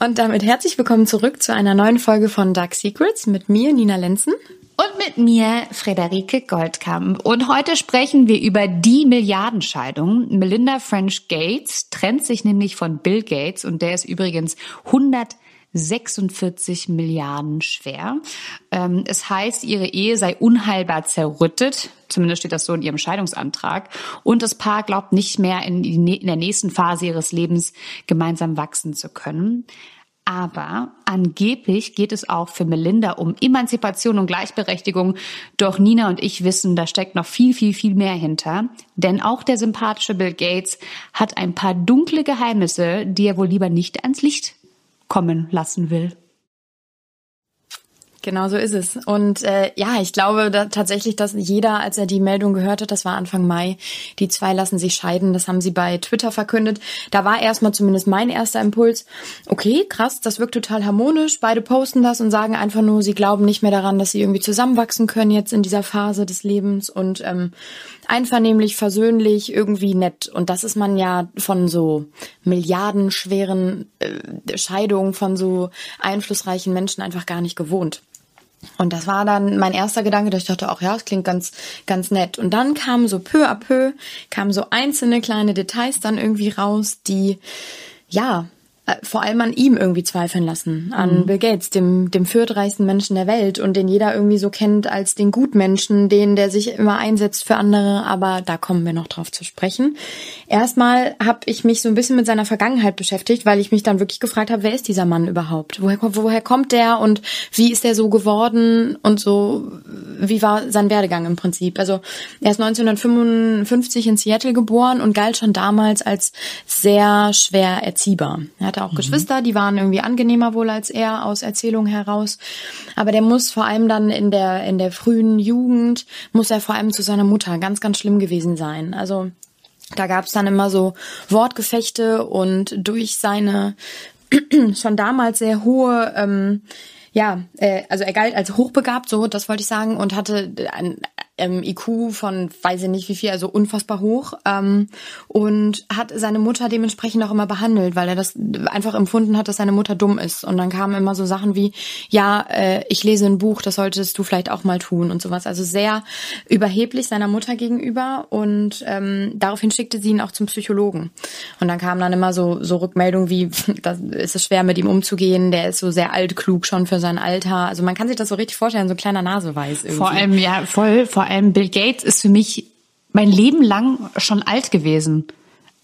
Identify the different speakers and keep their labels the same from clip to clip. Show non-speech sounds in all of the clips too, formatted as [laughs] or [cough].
Speaker 1: Und damit herzlich willkommen zurück zu einer neuen Folge von Dark Secrets mit mir, Nina Lenzen.
Speaker 2: Und mit mir, Frederike Goldkamp. Und heute sprechen wir über die Milliardenscheidung. Melinda French Gates trennt sich nämlich von Bill Gates und der ist übrigens 146 Milliarden schwer. Ähm, es heißt, ihre Ehe sei unheilbar zerrüttet. Zumindest steht das so in ihrem Scheidungsantrag. Und das Paar glaubt nicht mehr in, in der nächsten Phase ihres Lebens gemeinsam wachsen zu können. Aber angeblich geht es auch für Melinda um Emanzipation und Gleichberechtigung. Doch Nina und ich wissen, da steckt noch viel, viel, viel mehr hinter. Denn auch der sympathische Bill Gates hat ein paar dunkle Geheimnisse, die er wohl lieber nicht ans Licht kommen lassen will.
Speaker 1: Genau so ist es. Und äh, ja, ich glaube da, tatsächlich, dass jeder, als er die Meldung gehört hat, das war Anfang Mai, die zwei lassen sich scheiden, das haben sie bei Twitter verkündet. Da war erstmal zumindest mein erster Impuls, okay, krass, das wirkt total harmonisch. Beide posten das und sagen einfach nur, sie glauben nicht mehr daran, dass sie irgendwie zusammenwachsen können jetzt in dieser Phase des Lebens und ähm, einvernehmlich, versöhnlich, irgendwie nett. Und das ist man ja von so milliardenschweren äh, Scheidungen von so einflussreichen Menschen einfach gar nicht gewohnt. Und das war dann mein erster Gedanke, dass ich dachte, auch ja, es klingt ganz, ganz nett. Und dann kamen so peu à peu, kamen so einzelne kleine Details dann irgendwie raus, die, ja, vor allem an ihm irgendwie zweifeln lassen, an mhm. Bill Gates, dem, dem viertreichsten Menschen der Welt und den jeder irgendwie so kennt als den Gutmenschen, den, der sich immer einsetzt für andere, aber da kommen wir noch drauf zu sprechen. Erstmal habe ich mich so ein bisschen mit seiner Vergangenheit beschäftigt, weil ich mich dann wirklich gefragt habe, wer ist dieser Mann überhaupt? Woher, woher kommt der und wie ist er so geworden und so, wie war sein Werdegang im Prinzip? Also er ist 1955 in Seattle geboren und galt schon damals als sehr schwer erziehbar. Er hatte auch mhm. Geschwister, die waren irgendwie angenehmer wohl als er aus Erzählungen heraus. Aber der muss vor allem dann in der, in der frühen Jugend, muss er vor allem zu seiner Mutter ganz, ganz schlimm gewesen sein. Also da gab es dann immer so Wortgefechte und durch seine [clears throat] schon damals sehr hohe ähm, ja, äh, also er galt als hochbegabt, so, das wollte ich sagen, und hatte ein, ähm, IQ von weiß ich nicht wie viel, also unfassbar hoch ähm, und hat seine Mutter dementsprechend auch immer behandelt, weil er das einfach empfunden hat, dass seine Mutter dumm ist. Und dann kamen immer so Sachen wie, ja, äh, ich lese ein Buch, das solltest du vielleicht auch mal tun und sowas. Also sehr überheblich seiner Mutter gegenüber und ähm, daraufhin schickte sie ihn auch zum Psychologen. Und dann kamen dann immer so, so Rückmeldungen wie, [laughs] da ist es schwer mit ihm umzugehen, der ist so sehr altklug schon für sein Alter. Also man kann sich das so richtig vorstellen, so ein kleiner Naseweiß irgendwie.
Speaker 2: Vor allem, ja, voll, vor allem Bill Gates ist für mich mein Leben lang schon alt gewesen.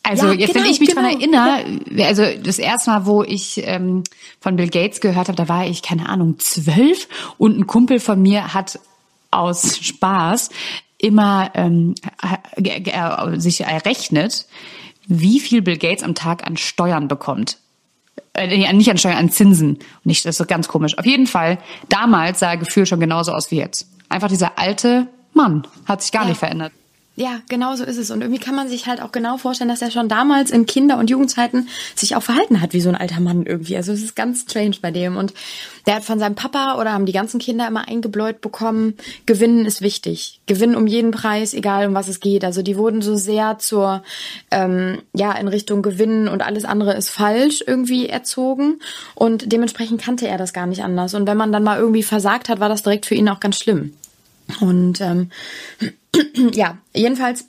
Speaker 2: Also ja, jetzt, genau, wenn ich mich genau. dran erinnere, also das erste Mal, wo ich ähm, von Bill Gates gehört habe, da war ich, keine Ahnung, zwölf und ein Kumpel von mir hat aus Spaß immer ähm, sich errechnet, wie viel Bill Gates am Tag an Steuern bekommt. Äh, nicht an Steuern, an Zinsen. Nicht, das ist ganz komisch. Auf jeden Fall, damals sah er Gefühl schon genauso aus wie jetzt. Einfach dieser alte Mann. Hat sich gar ja. nicht verändert.
Speaker 1: Ja, genau so ist es. Und irgendwie kann man sich halt auch genau vorstellen, dass er schon damals in Kinder- und Jugendzeiten sich auch verhalten hat wie so ein alter Mann irgendwie. Also es ist ganz strange bei dem. Und der hat von seinem Papa oder haben die ganzen Kinder immer eingebläut bekommen, Gewinnen ist wichtig. Gewinnen um jeden Preis, egal um was es geht. Also die wurden so sehr zur, ähm, ja, in Richtung Gewinnen und alles andere ist falsch irgendwie erzogen. Und dementsprechend kannte er das gar nicht anders. Und wenn man dann mal irgendwie versagt hat, war das direkt für ihn auch ganz schlimm. Und ähm, [clears throat] ja, jedenfalls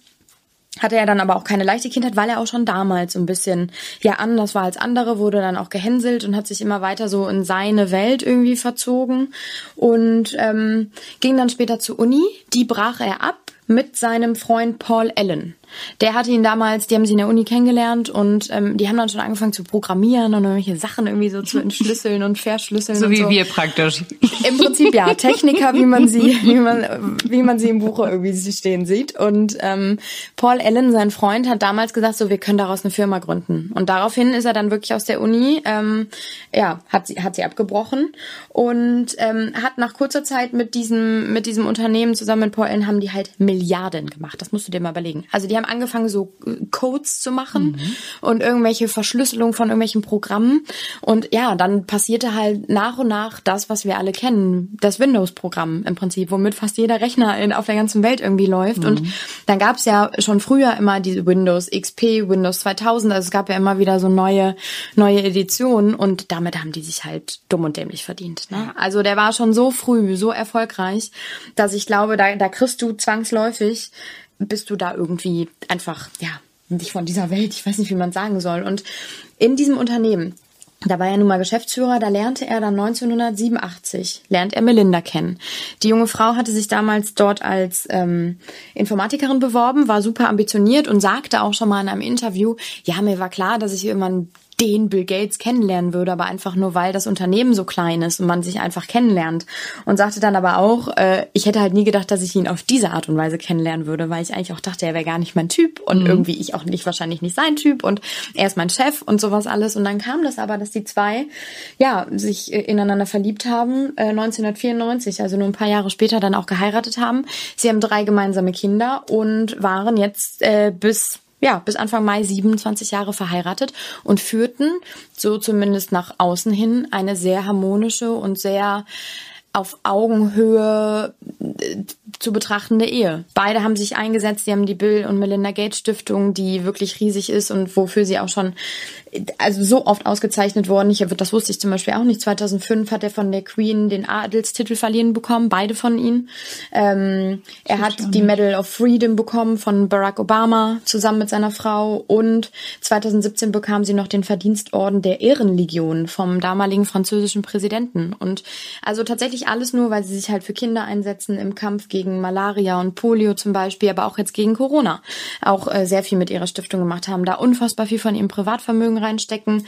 Speaker 1: hatte er dann aber auch keine leichte Kindheit, weil er auch schon damals so ein bisschen ja anders war als andere, wurde dann auch gehänselt und hat sich immer weiter so in seine Welt irgendwie verzogen und ähm, ging dann später zur Uni. Die brach er ab mit seinem Freund Paul Allen. Der hatte ihn damals, die haben sie in der Uni kennengelernt und ähm, die haben dann schon angefangen zu programmieren und irgendwelche Sachen irgendwie so zu entschlüsseln und verschlüsseln.
Speaker 2: So wie
Speaker 1: so.
Speaker 2: wir praktisch.
Speaker 1: Im Prinzip ja, Techniker, wie man sie, wie man, wie man sie im Buche irgendwie stehen sieht. Und ähm, Paul Allen, sein Freund, hat damals gesagt, so wir können daraus eine Firma gründen. Und daraufhin ist er dann wirklich aus der Uni, ähm, ja, hat sie, hat sie abgebrochen und ähm, hat nach kurzer Zeit mit diesem, mit diesem Unternehmen zusammen mit Paul Allen haben die halt Milliarden gemacht. Das musst du dir mal überlegen. Also die haben haben angefangen, so Codes zu machen mhm. und irgendwelche Verschlüsselung von irgendwelchen Programmen. Und ja, dann passierte halt nach und nach das, was wir alle kennen, das Windows-Programm im Prinzip, womit fast jeder Rechner in, auf der ganzen Welt irgendwie läuft. Mhm. Und dann gab es ja schon früher immer diese Windows XP, Windows 2000, also es gab ja immer wieder so neue, neue Editionen und damit haben die sich halt dumm und dämlich verdient. Ne? Also der war schon so früh, so erfolgreich, dass ich glaube, da, da kriegst du zwangsläufig, bist du da irgendwie einfach, ja, nicht von dieser Welt, ich weiß nicht, wie man sagen soll. Und in diesem Unternehmen, da war er nun mal Geschäftsführer, da lernte er dann 1987, lernt er Melinda kennen. Die junge Frau hatte sich damals dort als ähm, Informatikerin beworben, war super ambitioniert und sagte auch schon mal in einem Interview, ja, mir war klar, dass ich irgendwann den Bill Gates kennenlernen würde, aber einfach nur, weil das Unternehmen so klein ist und man sich einfach kennenlernt. Und sagte dann aber auch, äh, ich hätte halt nie gedacht, dass ich ihn auf diese Art und Weise kennenlernen würde, weil ich eigentlich auch dachte, er wäre gar nicht mein Typ und mhm. irgendwie ich auch nicht, wahrscheinlich nicht sein Typ und er ist mein Chef und sowas alles. Und dann kam das aber, dass die zwei, ja, sich äh, ineinander verliebt haben, äh, 1994, also nur ein paar Jahre später dann auch geheiratet haben. Sie haben drei gemeinsame Kinder und waren jetzt äh, bis ja, bis Anfang Mai 27 Jahre verheiratet und führten, so zumindest nach außen hin, eine sehr harmonische und sehr auf Augenhöhe äh, zu betrachtende Ehe. Beide haben sich eingesetzt, sie haben die Bill und Melinda Gates Stiftung, die wirklich riesig ist und wofür sie auch schon also so oft ausgezeichnet worden. Ich, das wusste ich zum Beispiel auch nicht. 2005 hat er von der Queen den Adelstitel verliehen bekommen, beide von ihnen. Ähm, er hat die Medal of Freedom bekommen von Barack Obama zusammen mit seiner Frau und 2017 bekam sie noch den Verdienstorden der Ehrenlegion vom damaligen französischen Präsidenten. Und also tatsächlich alles nur, weil sie sich halt für Kinder einsetzen im Kampf gegen Malaria und Polio zum Beispiel, aber auch jetzt gegen Corona. Auch äh, sehr viel mit ihrer Stiftung gemacht haben, da unfassbar viel von ihrem Privatvermögen reinstecken.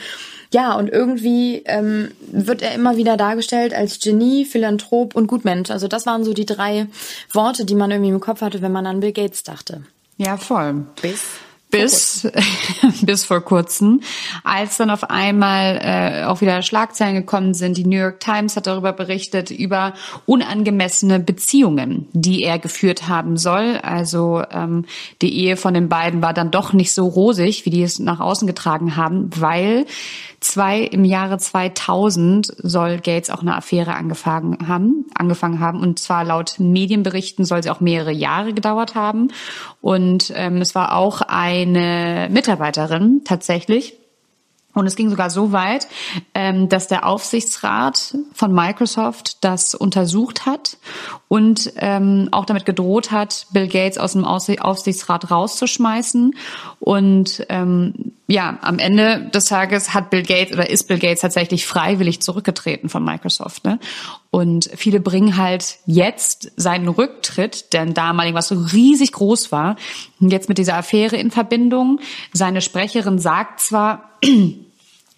Speaker 1: Ja, und irgendwie ähm, wird er immer wieder dargestellt als Genie, Philanthrop und Gutmensch. Also das waren so die drei Worte, die man irgendwie im Kopf hatte, wenn man an Bill Gates dachte.
Speaker 2: Ja, voll. Bis bis, [laughs] bis vor kurzem, als dann auf einmal äh, auch wieder Schlagzeilen gekommen sind. Die New York Times hat darüber berichtet, über unangemessene Beziehungen, die er geführt haben soll. Also ähm, die Ehe von den beiden war dann doch nicht so rosig, wie die es nach außen getragen haben, weil Zwei, im Jahre 2000 soll Gates auch eine Affäre angefangen haben, angefangen haben. Und zwar laut Medienberichten soll sie auch mehrere Jahre gedauert haben. Und ähm, es war auch eine Mitarbeiterin tatsächlich, und es ging sogar so weit, ähm, dass der Aufsichtsrat von Microsoft das untersucht hat und ähm, auch damit gedroht hat, Bill Gates aus dem Aufsichtsrat rauszuschmeißen. Und ähm, ja, am Ende des Tages hat Bill Gates oder ist Bill Gates tatsächlich freiwillig zurückgetreten von Microsoft. Ne? Und viele bringen halt jetzt seinen Rücktritt, der damaligen, was so riesig groß war, jetzt mit dieser Affäre in Verbindung. Seine Sprecherin sagt zwar, [clears throat]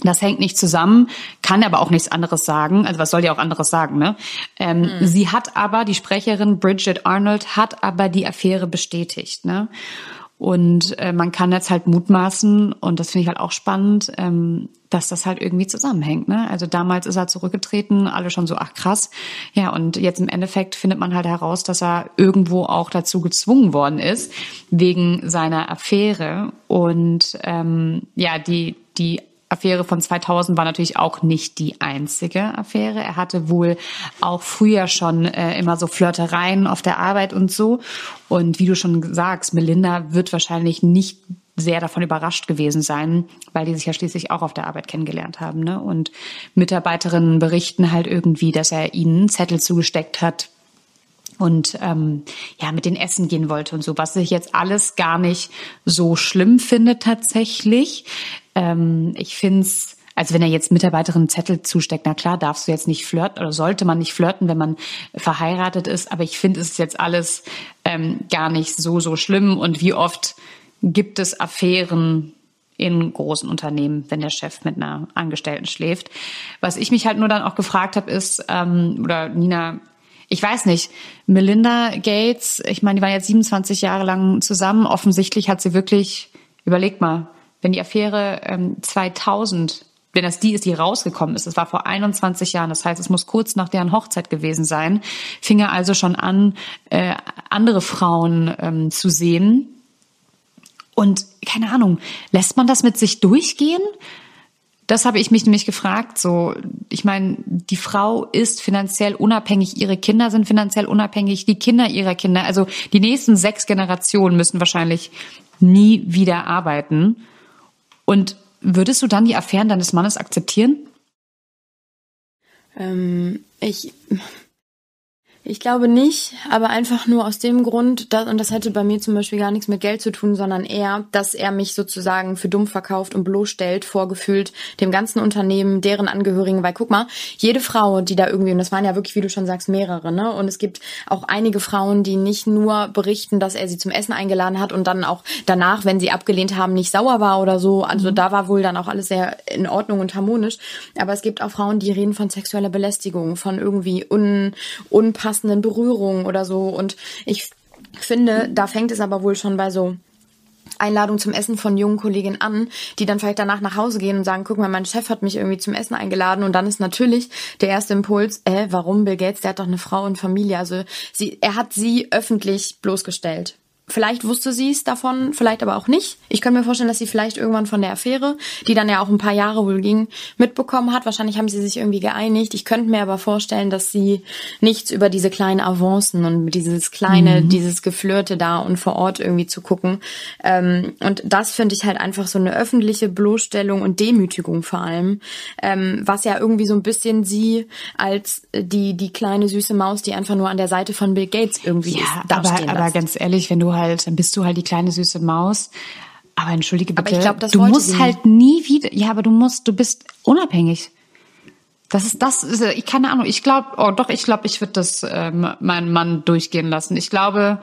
Speaker 2: das hängt nicht zusammen, kann aber auch nichts anderes sagen. Also was soll die auch anderes sagen, ne? Ähm, mhm. Sie hat aber, die Sprecherin Bridget Arnold hat aber die Affäre bestätigt, ne? Und äh, man kann jetzt halt mutmaßen, und das finde ich halt auch spannend, ähm, dass das halt irgendwie zusammenhängt. Ne? Also damals ist er zurückgetreten, alle schon so, ach krass. Ja, und jetzt im Endeffekt findet man halt heraus, dass er irgendwo auch dazu gezwungen worden ist, wegen seiner Affäre. Und ähm, ja, die, die Affäre von 2000 war natürlich auch nicht die einzige Affäre. Er hatte wohl auch früher schon äh, immer so Flirtereien auf der Arbeit und so. Und wie du schon sagst, Melinda wird wahrscheinlich nicht sehr davon überrascht gewesen sein, weil die sich ja schließlich auch auf der Arbeit kennengelernt haben. Ne? Und Mitarbeiterinnen berichten halt irgendwie, dass er ihnen Zettel zugesteckt hat, und ähm, ja mit den Essen gehen wollte und so, was ich jetzt alles gar nicht so schlimm finde tatsächlich. Ähm, ich finde es, also wenn er jetzt Mitarbeiterin Zettel zusteckt, na klar, darfst du jetzt nicht flirten oder sollte man nicht flirten, wenn man verheiratet ist. Aber ich finde es jetzt alles ähm, gar nicht so so schlimm. Und wie oft gibt es Affären in großen Unternehmen, wenn der Chef mit einer Angestellten schläft. Was ich mich halt nur dann auch gefragt habe, ist, ähm, oder Nina, ich weiß nicht, Melinda Gates, ich meine, die waren jetzt 27 Jahre lang zusammen. Offensichtlich hat sie wirklich, überlegt mal, wenn die Affäre ähm, 2000 wenn das die ist, die rausgekommen ist, das war vor 21 Jahren, das heißt, es muss kurz nach deren Hochzeit gewesen sein, fing er also schon an, äh, andere Frauen ähm, zu sehen Und keine Ahnung, lässt man das mit sich durchgehen? Das habe ich mich nämlich gefragt. So, ich meine, die Frau ist finanziell unabhängig, ihre Kinder sind finanziell unabhängig, die Kinder ihrer Kinder. Also die nächsten sechs Generationen müssen wahrscheinlich nie wieder arbeiten. Und würdest du dann die Affären deines Mannes akzeptieren?
Speaker 1: Ähm, ich ich glaube nicht, aber einfach nur aus dem Grund, dass, und das hätte bei mir zum Beispiel gar nichts mit Geld zu tun, sondern eher, dass er mich sozusagen für dumm verkauft und bloßstellt, vorgefühlt dem ganzen Unternehmen, deren Angehörigen, weil guck mal, jede Frau, die da irgendwie, und das waren ja wirklich, wie du schon sagst, mehrere, ne? Und es gibt auch einige Frauen, die nicht nur berichten, dass er sie zum Essen eingeladen hat und dann auch danach, wenn sie abgelehnt haben, nicht sauer war oder so. Also mhm. da war wohl dann auch alles sehr in Ordnung und harmonisch. Aber es gibt auch Frauen, die reden von sexueller Belästigung, von irgendwie un, unpassenden passenden Berührungen oder so. Und ich finde, da fängt es aber wohl schon bei so Einladung zum Essen von jungen Kolleginnen an, die dann vielleicht danach nach Hause gehen und sagen, guck mal, mein Chef hat mich irgendwie zum Essen eingeladen und dann ist natürlich der erste Impuls, äh, warum Bill Gates, der hat doch eine Frau und Familie, also sie, er hat sie öffentlich bloßgestellt. Vielleicht wusste sie es davon, vielleicht aber auch nicht. Ich könnte mir vorstellen, dass sie vielleicht irgendwann von der Affäre, die dann ja auch ein paar Jahre wohl ging, mitbekommen hat. Wahrscheinlich haben sie sich irgendwie geeinigt. Ich könnte mir aber vorstellen, dass sie nichts über diese kleinen Avancen und dieses kleine, mhm. dieses Geflirte da und vor Ort irgendwie zu gucken. Ähm, und das finde ich halt einfach so eine öffentliche Bloßstellung und Demütigung vor allem, ähm, was ja irgendwie so ein bisschen sie als die die kleine süße Maus, die einfach nur an der Seite von Bill Gates irgendwie
Speaker 2: ja,
Speaker 1: ist,
Speaker 2: aber, aber ganz ehrlich, wenn du halt, dann bist du halt die kleine süße Maus. Aber entschuldige bitte, aber ich glaub, das du musst halt nie wieder, ja, aber du musst, du bist unabhängig. Das ist das, ist, ich keine Ahnung. Ich glaube, oh doch, ich glaube, ich würde das äh, meinen Mann durchgehen lassen. Ich glaube,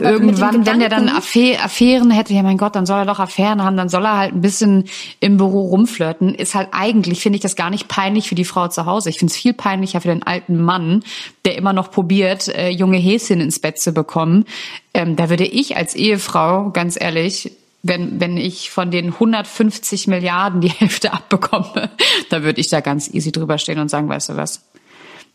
Speaker 2: aber Irgendwann, wenn der dann Affären hätte, ja mein Gott, dann soll er doch Affären haben, dann soll er halt ein bisschen im Büro rumflirten. Ist halt eigentlich, finde ich das gar nicht peinlich für die Frau zu Hause. Ich finde es viel peinlicher für den alten Mann, der immer noch probiert, äh, junge Häschen ins Bett zu bekommen. Ähm, da würde ich als Ehefrau, ganz ehrlich, wenn, wenn ich von den 150 Milliarden die Hälfte [laughs] abbekomme, da würde ich da ganz easy drüber stehen und sagen, weißt du was,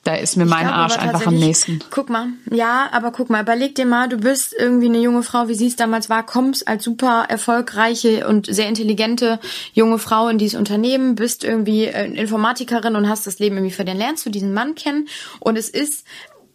Speaker 2: da ist mir mein Arsch einfach am nächsten.
Speaker 1: Guck mal, ja, aber guck mal, überleg dir mal, du bist irgendwie eine junge Frau, wie sie es damals war, kommst als super erfolgreiche und sehr intelligente junge Frau in dieses Unternehmen, bist irgendwie äh, Informatikerin und hast das Leben irgendwie für den lernst du diesen Mann kennen? Und es ist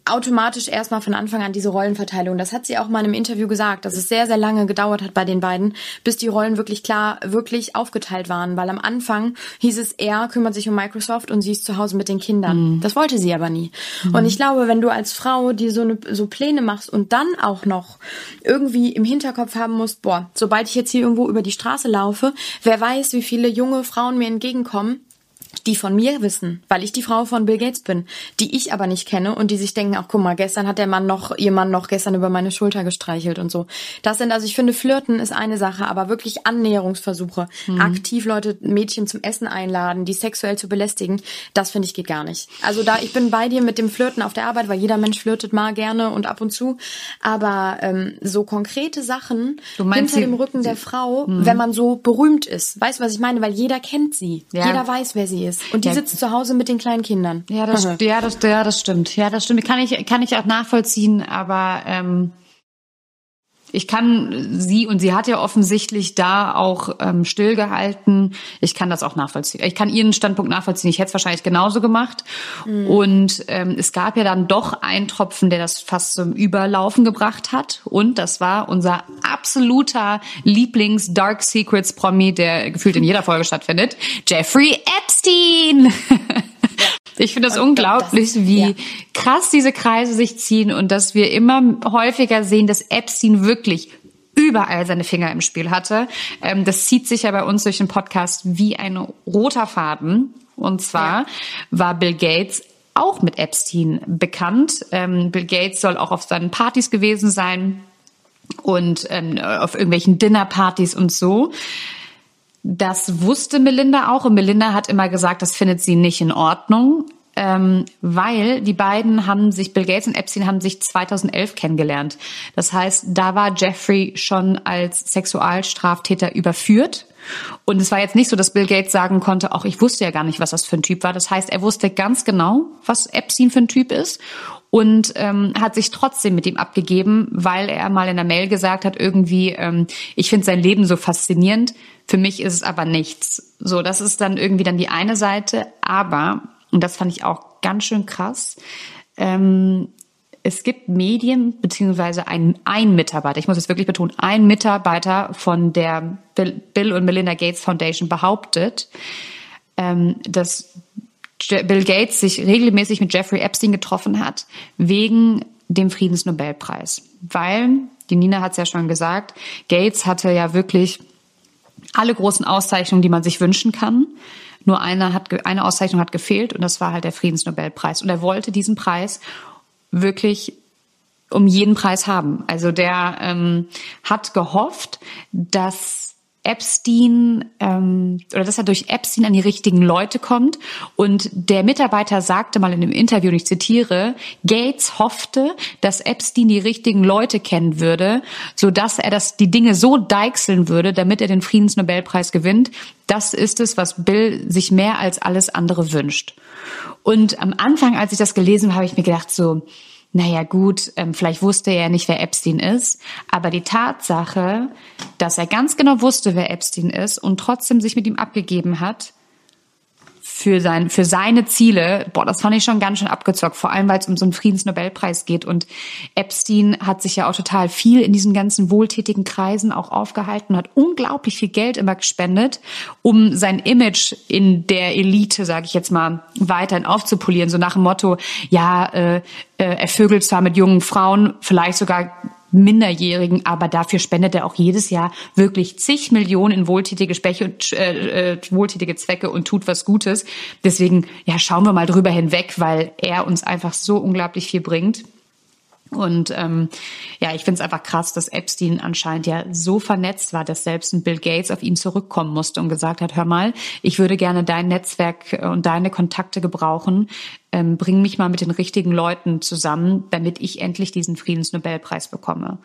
Speaker 1: automatisch erstmal von Anfang an diese Rollenverteilung. Das hat sie auch mal in einem Interview gesagt, dass es sehr, sehr lange gedauert hat bei den beiden, bis die Rollen wirklich klar, wirklich aufgeteilt waren. Weil am Anfang hieß es, er kümmert sich um Microsoft und sie ist zu Hause mit den Kindern. Mhm. Das wollte sie aber nie. Mhm. Und ich glaube, wenn du als Frau dir so, eine, so Pläne machst und dann auch noch irgendwie im Hinterkopf haben musst, boah, sobald ich jetzt hier irgendwo über die Straße laufe, wer weiß, wie viele junge Frauen mir entgegenkommen, die von mir wissen, weil ich die Frau von Bill Gates bin, die ich aber nicht kenne und die sich denken, ach guck mal, gestern hat der Mann noch, ihr Mann noch gestern über meine Schulter gestreichelt und so. Das sind, also ich finde, Flirten ist eine Sache, aber wirklich Annäherungsversuche, mhm. aktiv Leute, Mädchen zum Essen einladen, die sexuell zu belästigen, das finde ich geht gar nicht. Also da, ich bin bei dir mit dem Flirten auf der Arbeit, weil jeder Mensch flirtet mal gerne und ab und zu, aber ähm, so konkrete Sachen hinter dem Rücken der Frau, mhm. wenn man so berühmt ist, weißt du, was ich meine? Weil jeder kennt sie, ja. jeder weiß, wer sie ist ist. Und die ja. sitzt zu Hause mit den kleinen Kindern.
Speaker 2: Ja, das, [laughs] ja, das, ja, das stimmt. Ja, das stimmt. Kann ich, kann ich auch nachvollziehen, aber ähm, ich kann sie und sie hat ja offensichtlich da auch ähm, stillgehalten. Ich kann das auch nachvollziehen. Ich kann ihren Standpunkt nachvollziehen. Ich hätte es wahrscheinlich genauso gemacht. Mhm. Und ähm, es gab ja dann doch einen Tropfen, der das fast zum Überlaufen gebracht hat. Und das war unser absoluter Lieblings Dark Secrets Promi, der gefühlt in jeder Folge stattfindet, Jeffrey Epstein. [laughs] Ich finde es unglaublich, das, wie ja. krass diese Kreise sich ziehen und dass wir immer häufiger sehen, dass Epstein wirklich überall seine Finger im Spiel hatte. Ähm, das zieht sich ja bei uns durch den Podcast wie ein roter Faden. Und zwar ja. war Bill Gates auch mit Epstein bekannt. Ähm, Bill Gates soll auch auf seinen Partys gewesen sein und ähm, auf irgendwelchen Dinnerpartys und so. Das wusste Melinda auch und Melinda hat immer gesagt, das findet sie nicht in Ordnung, ähm, weil die beiden haben sich, Bill Gates und Epstein haben sich 2011 kennengelernt. Das heißt, da war Jeffrey schon als Sexualstraftäter überführt. Und es war jetzt nicht so, dass Bill Gates sagen konnte, auch ich wusste ja gar nicht, was das für ein Typ war. Das heißt, er wusste ganz genau, was Epstein für ein Typ ist. Und ähm, hat sich trotzdem mit ihm abgegeben, weil er mal in der Mail gesagt hat, irgendwie, ähm, ich finde sein Leben so faszinierend, für mich ist es aber nichts. So, das ist dann irgendwie dann die eine Seite, aber, und das fand ich auch ganz schön krass, ähm, es gibt Medien, beziehungsweise ein, ein Mitarbeiter, ich muss es wirklich betonen, ein Mitarbeiter von der Bill, und Melinda Gates Foundation behauptet, ähm, dass Bill Gates sich regelmäßig mit Jeffrey Epstein getroffen hat, wegen dem Friedensnobelpreis. Weil, die Nina hat es ja schon gesagt, Gates hatte ja wirklich alle großen Auszeichnungen, die man sich wünschen kann. Nur eine, hat, eine Auszeichnung hat gefehlt und das war halt der Friedensnobelpreis. Und er wollte diesen Preis wirklich um jeden Preis haben. Also der ähm, hat gehofft, dass Epstein ähm, oder dass er durch Epstein an die richtigen Leute kommt. Und der Mitarbeiter sagte mal in einem Interview, und ich zitiere, Gates hoffte, dass Epstein die richtigen Leute kennen würde, so dass er das die Dinge so deichseln würde, damit er den Friedensnobelpreis gewinnt. Das ist es, was Bill sich mehr als alles andere wünscht. Und am Anfang, als ich das gelesen habe, habe ich mir gedacht so, naja gut, ähm, vielleicht wusste er nicht, wer Epstein ist, aber die Tatsache, dass er ganz genau wusste, wer Epstein ist und trotzdem sich mit ihm abgegeben hat, für, sein, für seine Ziele, boah, das fand ich schon ganz schön abgezockt, vor allem weil es um so einen Friedensnobelpreis geht. Und Epstein hat sich ja auch total viel in diesen ganzen wohltätigen Kreisen auch aufgehalten, hat unglaublich viel Geld immer gespendet, um sein Image in der Elite, sage ich jetzt mal, weiterhin aufzupolieren. So nach dem Motto, ja, äh, äh, er vögelt zwar mit jungen Frauen, vielleicht sogar Minderjährigen, aber dafür spendet er auch jedes Jahr wirklich zig Millionen in wohltätige, Speche, äh, äh, wohltätige Zwecke und tut was Gutes. Deswegen, ja, schauen wir mal drüber hinweg, weil er uns einfach so unglaublich viel bringt. Und ähm, ja, ich finde es einfach krass, dass Epstein anscheinend ja so vernetzt war, dass selbst ein Bill Gates auf ihn zurückkommen musste und gesagt hat, hör mal, ich würde gerne dein Netzwerk und deine Kontakte gebrauchen. Ähm, bring mich mal mit den richtigen Leuten zusammen, damit ich endlich diesen Friedensnobelpreis bekomme.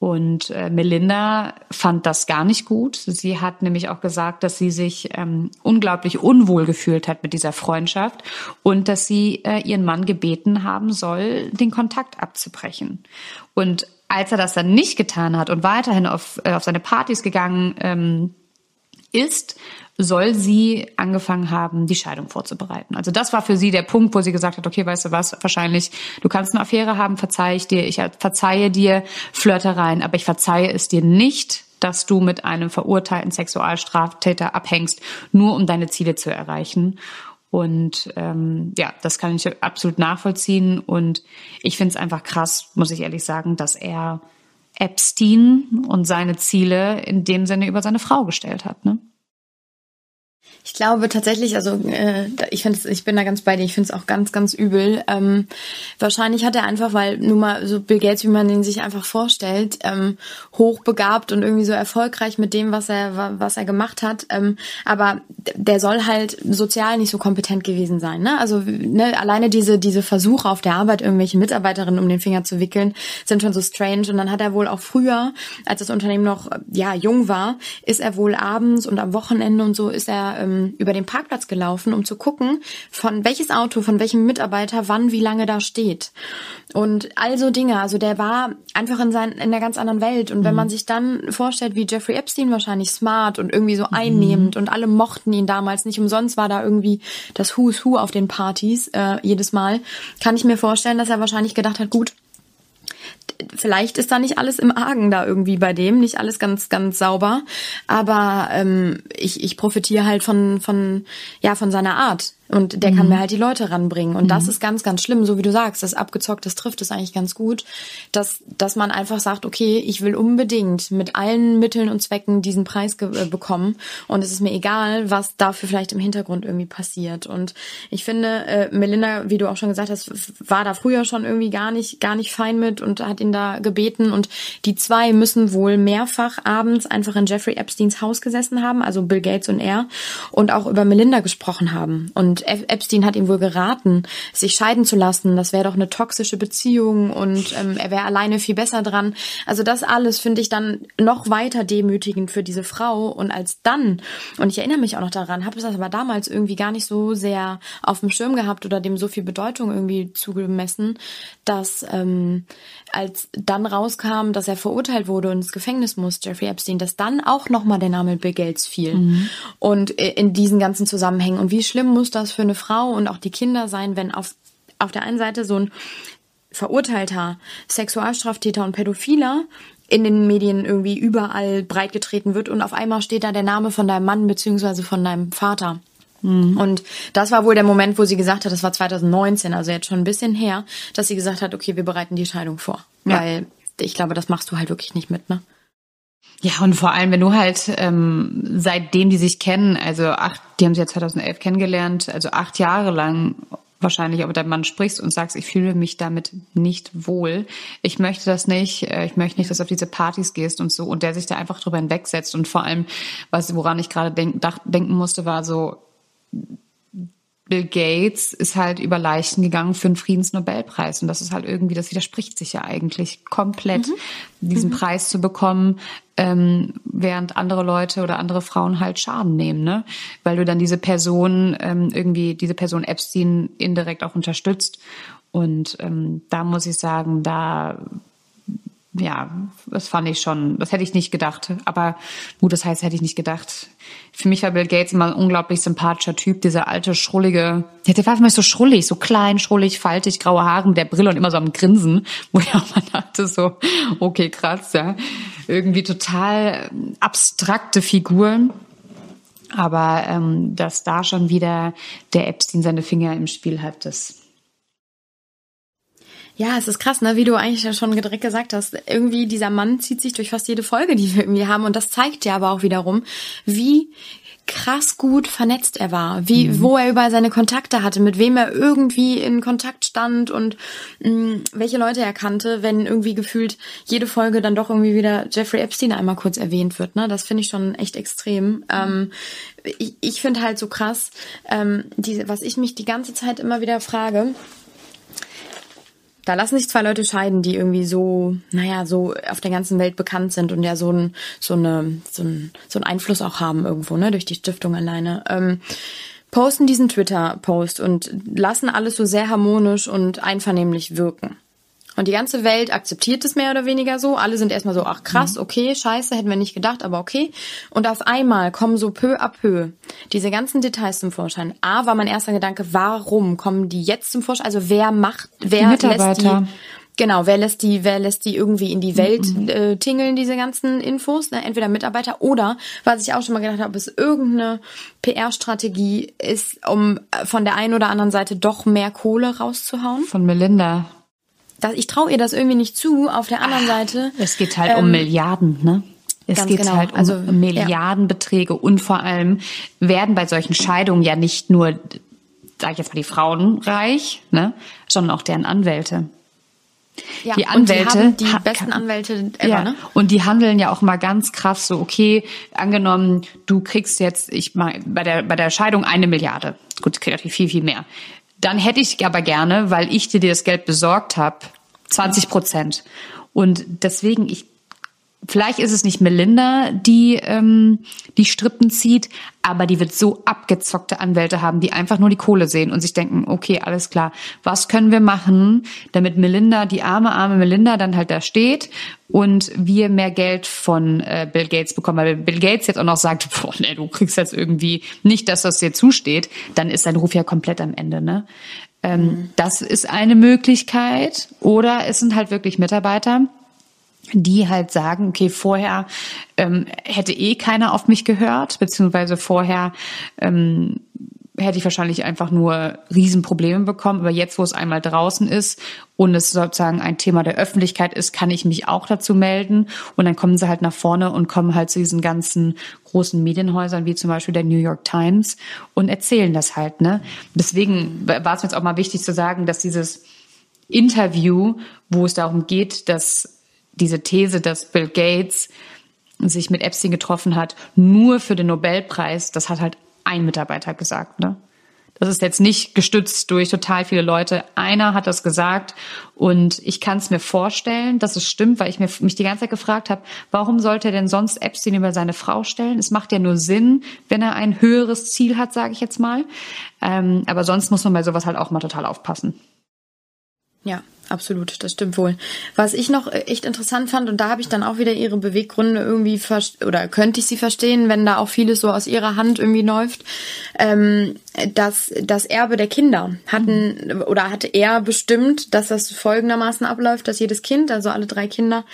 Speaker 2: Und äh, Melinda fand das gar nicht gut. Sie hat nämlich auch gesagt, dass sie sich ähm, unglaublich unwohl gefühlt hat mit dieser Freundschaft und dass sie äh, ihren Mann gebeten haben soll, den Kontakt abzubrechen. Und als er das dann nicht getan hat und weiterhin auf, äh, auf seine Partys gegangen ähm, ist, soll sie angefangen haben, die Scheidung vorzubereiten. Also das war für sie der Punkt, wo sie gesagt hat, okay, weißt du was, wahrscheinlich, du kannst eine Affäre haben, verzeihe ich dir, ich verzeihe dir Flirtereien, aber ich verzeihe es dir nicht, dass du mit einem verurteilten Sexualstraftäter abhängst, nur um deine Ziele zu erreichen. Und ähm, ja, das kann ich absolut nachvollziehen. Und ich finde es einfach krass, muss ich ehrlich sagen, dass er Epstein und seine Ziele in dem Sinne über seine Frau gestellt hat. Ne?
Speaker 1: Ich glaube tatsächlich, also äh, ich finde, ich bin da ganz bei dir. Ich finde es auch ganz, ganz übel. Ähm, wahrscheinlich hat er einfach, weil nun mal so Bill Gates, wie man ihn sich einfach vorstellt, ähm, hochbegabt und irgendwie so erfolgreich mit dem, was er, was er gemacht hat. Ähm, aber der soll halt sozial nicht so kompetent gewesen sein. Ne? Also ne, alleine diese diese Versuche auf der Arbeit, irgendwelche Mitarbeiterinnen um den Finger zu wickeln, sind schon so strange. Und dann hat er wohl auch früher, als das Unternehmen noch ja jung war, ist er wohl abends und am Wochenende und so ist er ähm, ähm, über den Parkplatz gelaufen, um zu gucken, von welches Auto, von welchem Mitarbeiter wann wie lange da steht. Und also Dinge, also der war einfach in, sein, in einer ganz anderen Welt. Und wenn mhm. man sich dann vorstellt, wie Jeffrey Epstein wahrscheinlich smart und irgendwie so mhm. einnehmend mhm. und alle mochten ihn damals nicht umsonst, war da irgendwie das Who's Who auf den Partys äh, jedes Mal, kann ich mir vorstellen, dass er wahrscheinlich gedacht hat, gut, vielleicht ist da nicht alles im Argen da irgendwie bei dem, nicht alles ganz, ganz sauber. Aber ähm, ich, ich profitiere halt von, von, ja, von seiner Art. Und der mhm. kann mir halt die Leute ranbringen. Und mhm. das ist ganz, ganz schlimm, so wie du sagst, das abgezockt, das trifft es eigentlich ganz gut, dass, dass man einfach sagt, okay, ich will unbedingt mit allen Mitteln und Zwecken diesen Preis äh, bekommen. Und es ist mir egal, was dafür vielleicht im Hintergrund irgendwie passiert. Und ich finde, äh, Melinda, wie du auch schon gesagt hast, war da früher schon irgendwie gar nicht, gar nicht fein mit und hat ihn da gebeten. Und die zwei müssen wohl mehrfach abends einfach in Jeffrey Epsteins Haus gesessen haben, also Bill Gates und er, und auch über Melinda gesprochen haben. Und und Epstein hat ihm wohl geraten, sich scheiden zu lassen. Das wäre doch eine toxische Beziehung und ähm, er wäre alleine viel besser dran. Also das alles finde ich dann noch weiter demütigend für diese Frau. Und als dann, und ich erinnere mich auch noch daran, habe es aber damals irgendwie gar nicht so sehr auf dem Schirm gehabt oder dem so viel Bedeutung irgendwie zugemessen, dass ähm, als dann rauskam, dass er verurteilt wurde und ins Gefängnis muss, Jeffrey Epstein, dass dann auch nochmal der Name Bill Gates fiel. Mhm. Und in diesen ganzen Zusammenhängen. Und wie schlimm muss das für eine Frau und auch die Kinder sein, wenn auf, auf der einen Seite so ein verurteilter Sexualstraftäter und Pädophiler in den Medien irgendwie überall breitgetreten wird und auf einmal steht da der Name von deinem Mann beziehungsweise von deinem Vater. Mhm. Und das war wohl der Moment, wo sie gesagt hat, das war 2019, also jetzt schon ein bisschen her, dass sie gesagt hat, okay, wir bereiten die Scheidung vor. Ja. Weil ich glaube, das machst du halt wirklich nicht mit, ne?
Speaker 2: Ja, und vor allem, wenn du halt ähm, seitdem die sich kennen, also acht, die haben sie ja 2011 kennengelernt, also acht Jahre lang wahrscheinlich aber dein Mann sprichst und sagst, ich fühle mich damit nicht wohl. Ich möchte das nicht. Äh, ich möchte nicht, dass du auf diese Partys gehst und so. Und der sich da einfach drüber hinwegsetzt. Und vor allem, was, woran ich gerade denk, denken musste, war so, Bill Gates ist halt über Leichen gegangen für einen Friedensnobelpreis. Und das ist halt irgendwie, das widerspricht sich ja eigentlich komplett, mhm. diesen mhm. Preis zu bekommen, ähm, während andere Leute oder andere Frauen halt Schaden nehmen, ne? Weil du dann diese Person ähm, irgendwie, diese Person Epstein indirekt auch unterstützt. Und ähm, da muss ich sagen, da ja, das fand ich schon, das hätte ich nicht gedacht. Aber gut, das heißt, hätte ich nicht gedacht. Für mich war Bill Gates immer ein unglaublich sympathischer Typ, dieser alte, schrullige, ja, der war für mich so schrullig, so klein, schrullig, faltig, graue Haare mit der Brille und immer so am Grinsen, [laughs] wo ich auch mal dachte, so, okay, krass, ja. Irgendwie total abstrakte Figuren. Aber ähm, dass da schon wieder der Epstein seine Finger im Spiel hat, das
Speaker 1: ja, es ist krass, ne? wie du eigentlich ja schon direkt gesagt hast. Irgendwie dieser Mann zieht sich durch fast jede Folge, die wir irgendwie haben. Und das zeigt ja aber auch wiederum, wie krass gut vernetzt er war, wie mhm. wo er überall seine Kontakte hatte, mit wem er irgendwie in Kontakt stand und mh, mm, welche Leute er kannte, wenn irgendwie gefühlt jede Folge dann doch irgendwie wieder Jeffrey Epstein einmal kurz erwähnt wird. Ne, das finde ich schon echt extrem. Mhm. Ähm, ich ich finde halt so krass, ähm, die, was ich mich die ganze Zeit immer wieder frage da lassen sich zwei Leute scheiden, die irgendwie so, naja, so auf der ganzen Welt bekannt sind und ja so ein, so eine, so ein, so ein Einfluss auch haben irgendwo, ne, durch die Stiftung alleine. Ähm, posten diesen Twitter-Post und lassen alles so sehr harmonisch und einvernehmlich wirken. Und die ganze Welt akzeptiert es mehr oder weniger so. Alle sind erstmal so, ach krass, mhm. okay, scheiße, hätten wir nicht gedacht, aber okay. Und auf einmal kommen so peu à peu diese ganzen Details zum Vorschein. A, war mein erster Gedanke, warum kommen die jetzt zum Vorschein? Also wer macht, wer lässt die, Genau, wer lässt die, wer lässt die irgendwie in die Welt mhm. äh, tingeln, diese ganzen Infos? Ne? Entweder Mitarbeiter oder, was ich auch schon mal gedacht habe, ob es irgendeine PR-Strategie ist, um von der einen oder anderen Seite doch mehr Kohle rauszuhauen.
Speaker 2: Von Melinda
Speaker 1: ich traue ihr das irgendwie nicht zu. Auf der anderen ah, Seite.
Speaker 2: Es geht halt ähm, um Milliarden, ne? Es geht genau. halt um also, Milliardenbeträge ja. und vor allem werden bei solchen Scheidungen ja nicht nur, sag ich jetzt mal, die Frauen reich, ne, sondern auch deren Anwälte.
Speaker 1: Ja, die Anwälte, die, die besten Anwälte ever, ja, ne?
Speaker 2: Und die handeln ja auch mal ganz krass so, okay, angenommen, du kriegst jetzt, ich mal, bei der, bei der Scheidung eine Milliarde. Gut, kriegt natürlich viel, viel mehr. Dann hätte ich aber gerne, weil ich dir das Geld besorgt habe, 20 Prozent. Und deswegen, ich Vielleicht ist es nicht Melinda, die ähm, die Strippen zieht, aber die wird so abgezockte Anwälte haben, die einfach nur die Kohle sehen und sich denken, okay, alles klar, was können wir machen, damit Melinda, die arme, arme Melinda dann halt da steht und wir mehr Geld von äh, Bill Gates bekommen. Weil Bill Gates jetzt auch noch sagt, [laughs] boah, nee, du kriegst jetzt irgendwie nicht, dass das dir zusteht, dann ist sein Ruf ja komplett am Ende. Ne? Ähm, mhm. Das ist eine Möglichkeit. Oder es sind halt wirklich Mitarbeiter, die halt sagen, okay, vorher ähm, hätte eh keiner auf mich gehört, beziehungsweise vorher ähm, hätte ich wahrscheinlich einfach nur Riesenprobleme bekommen. Aber jetzt, wo es einmal draußen ist und es sozusagen ein Thema der Öffentlichkeit ist, kann ich mich auch dazu melden. Und dann kommen sie halt nach vorne und kommen halt zu diesen ganzen großen Medienhäusern, wie zum Beispiel der New York Times, und erzählen das halt. Ne? Deswegen war es mir jetzt auch mal wichtig zu sagen, dass dieses Interview, wo es darum geht, dass diese These, dass Bill Gates sich mit Epstein getroffen hat, nur für den Nobelpreis, das hat halt ein Mitarbeiter gesagt, ne? Das ist jetzt nicht gestützt durch total viele Leute. Einer hat das gesagt und ich kann es mir vorstellen, dass es stimmt, weil ich mir, mich die ganze Zeit gefragt habe, warum sollte er denn sonst Epstein über seine Frau stellen? Es macht ja nur Sinn, wenn er ein höheres Ziel hat, sage ich jetzt mal. Ähm, aber sonst muss man bei sowas halt auch mal total aufpassen.
Speaker 1: Ja, absolut, das stimmt wohl. Was ich noch äh, echt interessant fand, und da habe ich dann auch wieder ihre Beweggründe irgendwie, oder könnte ich sie verstehen, wenn da auch vieles so aus ihrer Hand irgendwie läuft, ähm, dass das Erbe der Kinder hatten, oder hatte er bestimmt, dass das folgendermaßen abläuft, dass jedes Kind, also alle drei Kinder,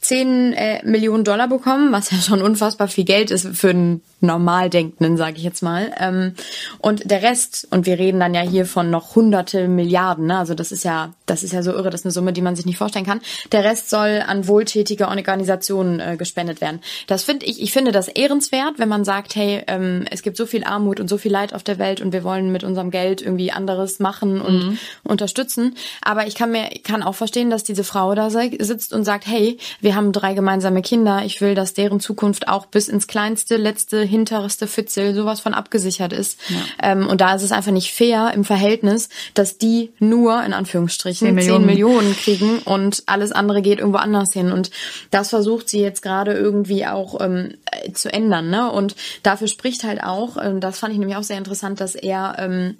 Speaker 1: 10 äh, Millionen Dollar bekommen, was ja schon unfassbar viel Geld ist für einen Normaldenkenden, sage ich jetzt mal. Ähm, und der Rest, und wir reden dann ja hier von noch hunderte Milliarden, ne? also das ist ja, das ist ja so irre, das ist eine Summe, die man sich nicht vorstellen kann. Der Rest soll an wohltätige Organisationen äh, gespendet werden. Das finde ich, ich finde das ehrenswert, wenn man sagt, hey, ähm, es gibt so viel Armut und so viel Leid auf der Welt und wir wollen mit unserem Geld irgendwie anderes machen und mhm. unterstützen. Aber ich kann mir, kann auch verstehen, dass diese Frau da sitzt und sagt, hey, wir haben drei gemeinsame Kinder. Ich will, dass deren Zukunft auch bis ins kleinste, letzte, hinterste Fitzel sowas von abgesichert ist. Ja. Ähm, und da ist es einfach nicht fair im Verhältnis, dass die nur, in Anführungsstrichen, 10 Millionen. 10 Millionen kriegen und alles andere geht irgendwo anders hin. Und das versucht sie jetzt gerade irgendwie auch ähm, äh, zu ändern. Ne? Und dafür spricht halt auch, äh, das fand ich nämlich auch sehr interessant, dass er ähm,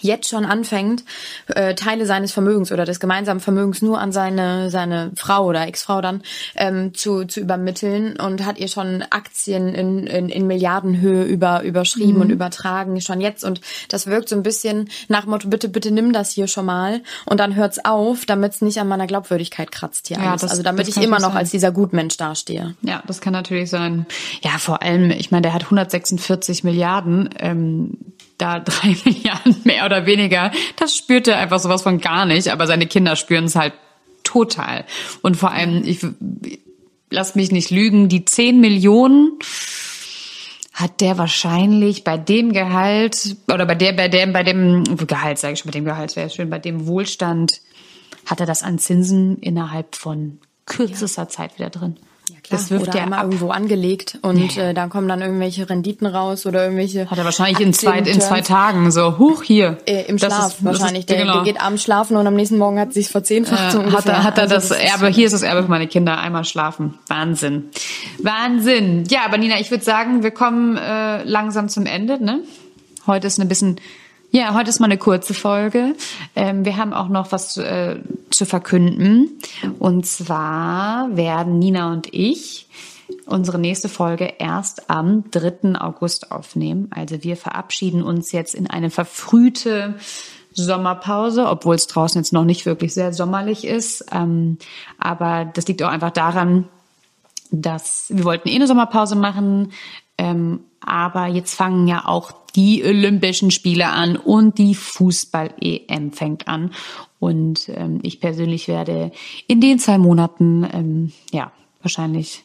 Speaker 1: jetzt schon anfängt, äh, Teile seines Vermögens oder des gemeinsamen Vermögens nur an seine seine Frau oder Ex-Frau dann ähm, zu, zu übermitteln und hat ihr schon Aktien in, in, in Milliardenhöhe über, überschrieben mhm. und übertragen, schon jetzt. Und das wirkt so ein bisschen nach Motto, bitte, bitte nimm das hier schon mal und dann hört's auf, damit es nicht an meiner Glaubwürdigkeit kratzt hier ja, alles. Das, also damit ich immer noch sein. als dieser Gutmensch dastehe.
Speaker 2: Ja, das kann natürlich sein. Ja, vor allem, ich meine, der hat 146 Milliarden. Ähm, da [laughs] drei Milliarden mehr oder weniger, das spürt er einfach sowas von gar nicht, aber seine Kinder spüren es halt total. Und vor allem, ich lass mich nicht lügen, die zehn Millionen hat der wahrscheinlich bei dem Gehalt oder bei der bei dem bei dem Gehalt sage ich schon bei dem Gehalt wäre schön bei dem Wohlstand hat er das an Zinsen innerhalb von kürzester ja. Zeit wieder drin.
Speaker 1: Ja, klar. Das oder ja immer irgendwo angelegt und nee. äh, da kommen dann irgendwelche Renditen raus oder irgendwelche.
Speaker 2: Hat er wahrscheinlich in zwei, in zwei Tagen so, huch, hier.
Speaker 1: Äh, Im Schlaf ist, wahrscheinlich. Ist, der, genau. der, geht abends schlafen und am nächsten Morgen hat sich verzehnfacht.
Speaker 2: Äh, hat er, hat er also das, das Erbe, hier ist das Erbe für meine Kinder, einmal schlafen. Wahnsinn. Wahnsinn. Ja, aber Nina, ich würde sagen, wir kommen äh, langsam zum Ende, ne? Heute ist ein bisschen ja, heute ist mal eine kurze Folge. Ähm, wir haben auch noch was äh, zu verkünden. Und zwar werden Nina und ich unsere nächste Folge erst am 3. August aufnehmen. Also wir verabschieden uns jetzt in eine verfrühte Sommerpause, obwohl es draußen jetzt noch nicht wirklich sehr sommerlich ist. Ähm, aber das liegt auch einfach daran, dass wir wollten eh eine Sommerpause machen. Ähm, aber jetzt fangen ja auch die Olympischen Spiele an und die Fußball-EM fängt an. Und ähm, ich persönlich werde in den zwei Monaten, ähm, ja, wahrscheinlich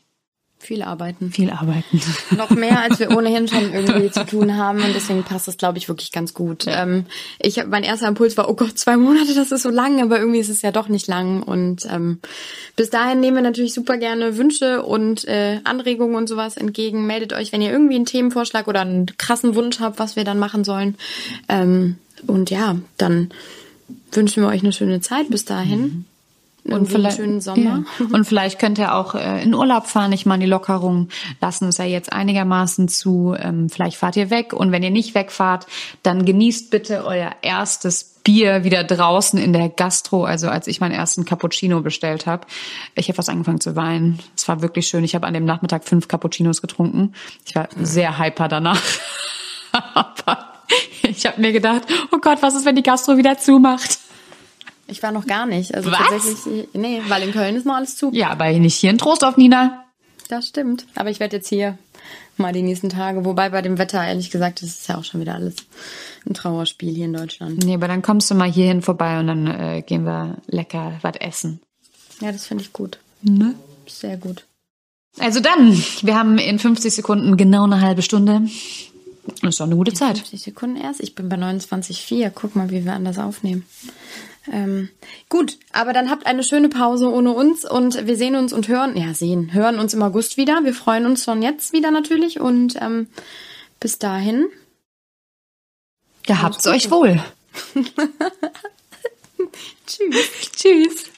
Speaker 1: viel arbeiten.
Speaker 2: Viel arbeiten. [laughs]
Speaker 1: Noch mehr, als wir ohnehin schon irgendwie zu tun haben. Und deswegen passt das, glaube ich, wirklich ganz gut. Ja. Ähm, ich mein erster Impuls war, oh Gott, zwei Monate, das ist so lang, aber irgendwie ist es ja doch nicht lang. Und ähm, bis dahin nehmen wir natürlich super gerne Wünsche und äh, Anregungen und sowas entgegen. Meldet euch, wenn ihr irgendwie einen Themenvorschlag oder einen krassen Wunsch habt, was wir dann machen sollen. Ähm, und ja, dann wünschen wir euch eine schöne Zeit bis dahin. Mhm und vielleicht schönen Sommer. Ja. [laughs]
Speaker 2: Und vielleicht könnt ihr auch äh, in Urlaub fahren. Ich meine, die Lockerungen lassen es ja jetzt einigermaßen zu. Ähm, vielleicht fahrt ihr weg und wenn ihr nicht wegfahrt, dann genießt bitte euer erstes Bier wieder draußen in der Gastro. Also als ich meinen ersten Cappuccino bestellt habe, ich habe fast angefangen zu weinen. Es war wirklich schön. Ich habe an dem Nachmittag fünf Cappuccinos getrunken. Ich war sehr hyper danach. [laughs] Aber ich habe mir gedacht, oh Gott, was ist, wenn die Gastro wieder zumacht?
Speaker 1: Ich war noch gar nicht. Also
Speaker 2: Was?
Speaker 1: tatsächlich, nee, weil in Köln ist noch alles zu.
Speaker 2: Ja, aber nicht hier in Trostorf, Nina.
Speaker 1: Das stimmt. Aber ich werde jetzt hier mal die nächsten Tage. Wobei bei dem Wetter, ehrlich gesagt, das ist ja auch schon wieder alles ein Trauerspiel hier in Deutschland.
Speaker 2: Nee, aber dann kommst du mal hierhin vorbei und dann äh, gehen wir lecker was essen.
Speaker 1: Ja, das finde ich gut.
Speaker 2: Ne?
Speaker 1: Sehr gut.
Speaker 2: Also dann, wir haben in 50 Sekunden genau eine halbe Stunde. Das ist doch eine gute Zeit.
Speaker 1: 50 Sekunden erst. Ich bin bei 29,4. Guck mal, wie wir anders aufnehmen. Ähm, gut, aber dann habt eine schöne Pause ohne uns und wir sehen uns und hören, ja, sehen, hören uns im August wieder. Wir freuen uns schon jetzt wieder natürlich und ähm, bis dahin.
Speaker 2: Gehabt's euch wohl. [laughs]
Speaker 1: Tschüss.
Speaker 2: Tschüss.